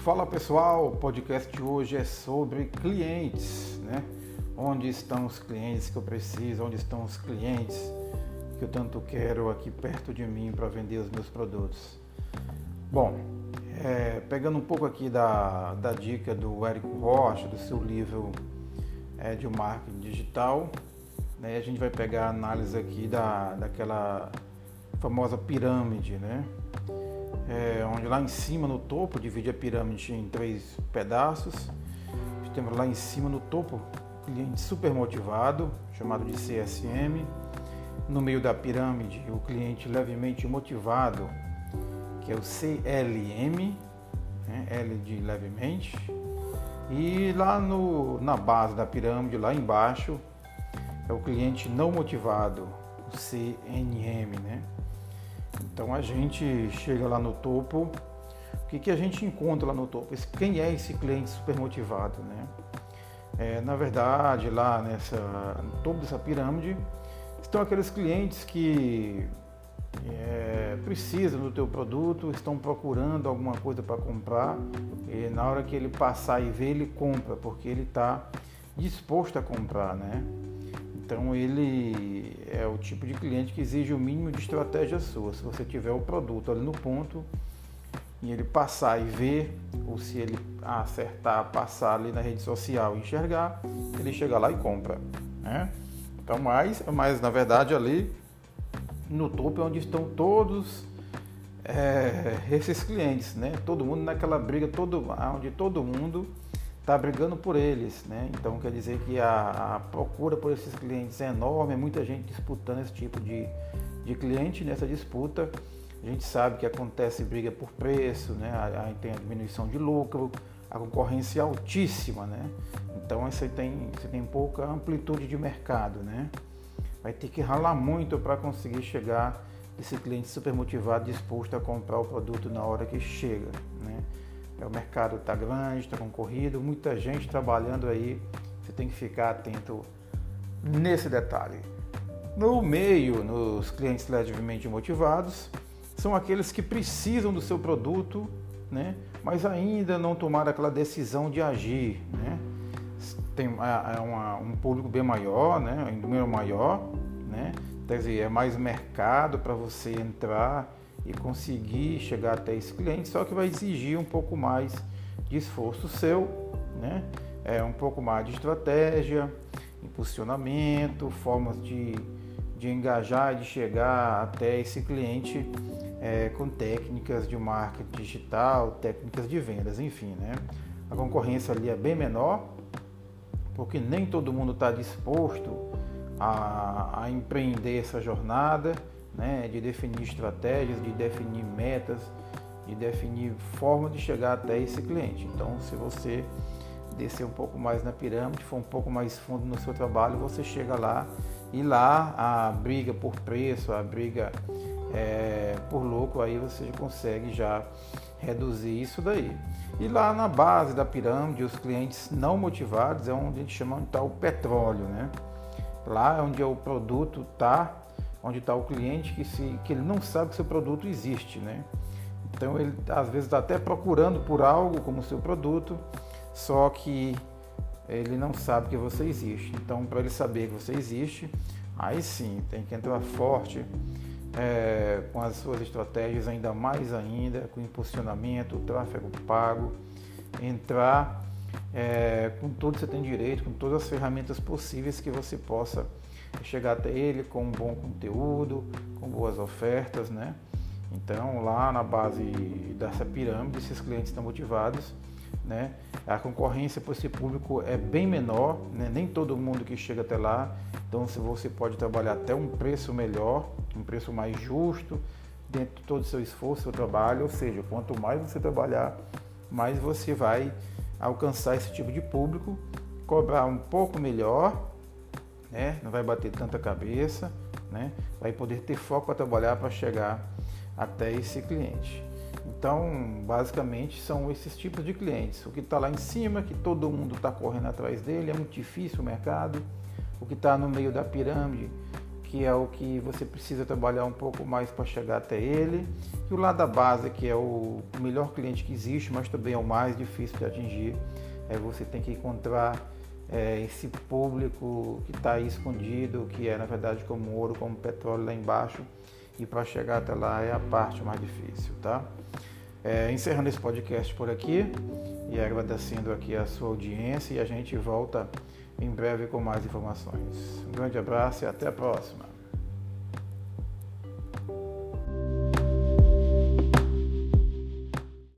Fala pessoal, o podcast de hoje é sobre clientes, né? Onde estão os clientes que eu preciso, onde estão os clientes que eu tanto quero aqui perto de mim para vender os meus produtos. Bom, é, pegando um pouco aqui da, da dica do Érico Rocha, do seu livro é, de marketing digital, né? a gente vai pegar a análise aqui da, daquela famosa pirâmide, né? É, onde lá em cima no topo divide a pirâmide em três pedaços. Temos lá em cima no topo cliente super motivado, chamado de CSM. No meio da pirâmide, o cliente levemente motivado, que é o CLM, né? L de levemente. E lá no, na base da pirâmide, lá embaixo, é o cliente não motivado, o CNM, né? Então a gente chega lá no topo, o que, que a gente encontra lá no topo? Quem é esse cliente super motivado, né? É, na verdade, lá nessa, no topo dessa pirâmide, estão aqueles clientes que é, precisam do teu produto, estão procurando alguma coisa para comprar e na hora que ele passar e ver, ele compra, porque ele está disposto a comprar, né? Então ele é o tipo de cliente que exige o mínimo de estratégia sua. Se você tiver o produto ali no ponto e ele passar e ver, ou se ele acertar, passar ali na rede social e enxergar, ele chega lá e compra. Né? Então, mas, mas na verdade ali no topo é onde estão todos é, esses clientes, né? Todo mundo naquela briga, todo, onde todo mundo está brigando por eles, né? Então quer dizer que a, a, procura por esses clientes é enorme, é muita gente disputando esse tipo de, de cliente nessa disputa. A gente sabe que acontece briga por preço, né? Aí tem a diminuição de lucro, a concorrência é altíssima, né? Então você tem, você tem pouca amplitude de mercado, né? Vai ter que ralar muito para conseguir chegar esse cliente super motivado, disposto a comprar o produto na hora que chega, né? É, o mercado está grande, está concorrido, muita gente trabalhando aí. Você tem que ficar atento nesse detalhe. No meio, nos clientes levemente motivados, são aqueles que precisam do seu produto, né? mas ainda não tomaram aquela decisão de agir. Né? Tem é, é uma, um público bem maior, né? um número maior, né? quer dizer, é mais mercado para você entrar e conseguir chegar até esse cliente, só que vai exigir um pouco mais de esforço seu, né? É um pouco mais de estratégia, impulsionamento, formas de, de engajar, de chegar até esse cliente é, com técnicas de marketing digital, técnicas de vendas, enfim, né? A concorrência ali é bem menor, porque nem todo mundo está disposto a, a empreender essa jornada né, de definir estratégias, de definir metas, de definir forma de chegar até esse cliente. Então, se você descer um pouco mais na pirâmide, for um pouco mais fundo no seu trabalho, você chega lá e lá a briga por preço, a briga é, por lucro, aí você consegue já reduzir isso daí. E lá na base da pirâmide, os clientes não motivados é onde a gente chama de tal petróleo, né? Lá é onde o produto está onde está o cliente que, se, que ele não sabe que seu produto existe, né? Então ele às vezes está até procurando por algo como seu produto, só que ele não sabe que você existe. Então para ele saber que você existe, aí sim tem que entrar forte é, com as suas estratégias ainda mais ainda, com impulsionamento, tráfego pago, entrar é, com tudo que você tem direito, com todas as ferramentas possíveis que você possa chegar até ele com um bom conteúdo, com boas ofertas, né? Então, lá na base dessa pirâmide, esses clientes estão motivados, né? A concorrência para esse público é bem menor, né? nem todo mundo que chega até lá. Então, se você pode trabalhar até um preço melhor, um preço mais justo, dentro de todo o seu esforço, seu trabalho, ou seja, quanto mais você trabalhar, mais você vai alcançar esse tipo de público, cobrar um pouco melhor né? não vai bater tanta cabeça, né? vai poder ter foco para trabalhar para chegar até esse cliente. Então, basicamente, são esses tipos de clientes. O que está lá em cima, que todo mundo está correndo atrás dele, é muito difícil o mercado. O que está no meio da pirâmide, que é o que você precisa trabalhar um pouco mais para chegar até ele, e o lado da base, que é o melhor cliente que existe, mas também é o mais difícil de atingir. É você tem que encontrar é, esse público que está aí escondido, que é na verdade como ouro, como petróleo lá embaixo, e para chegar até lá é a parte mais difícil, tá? É, encerrando esse podcast por aqui e agradecendo aqui a sua audiência e a gente volta em breve com mais informações. Um grande abraço e até a próxima.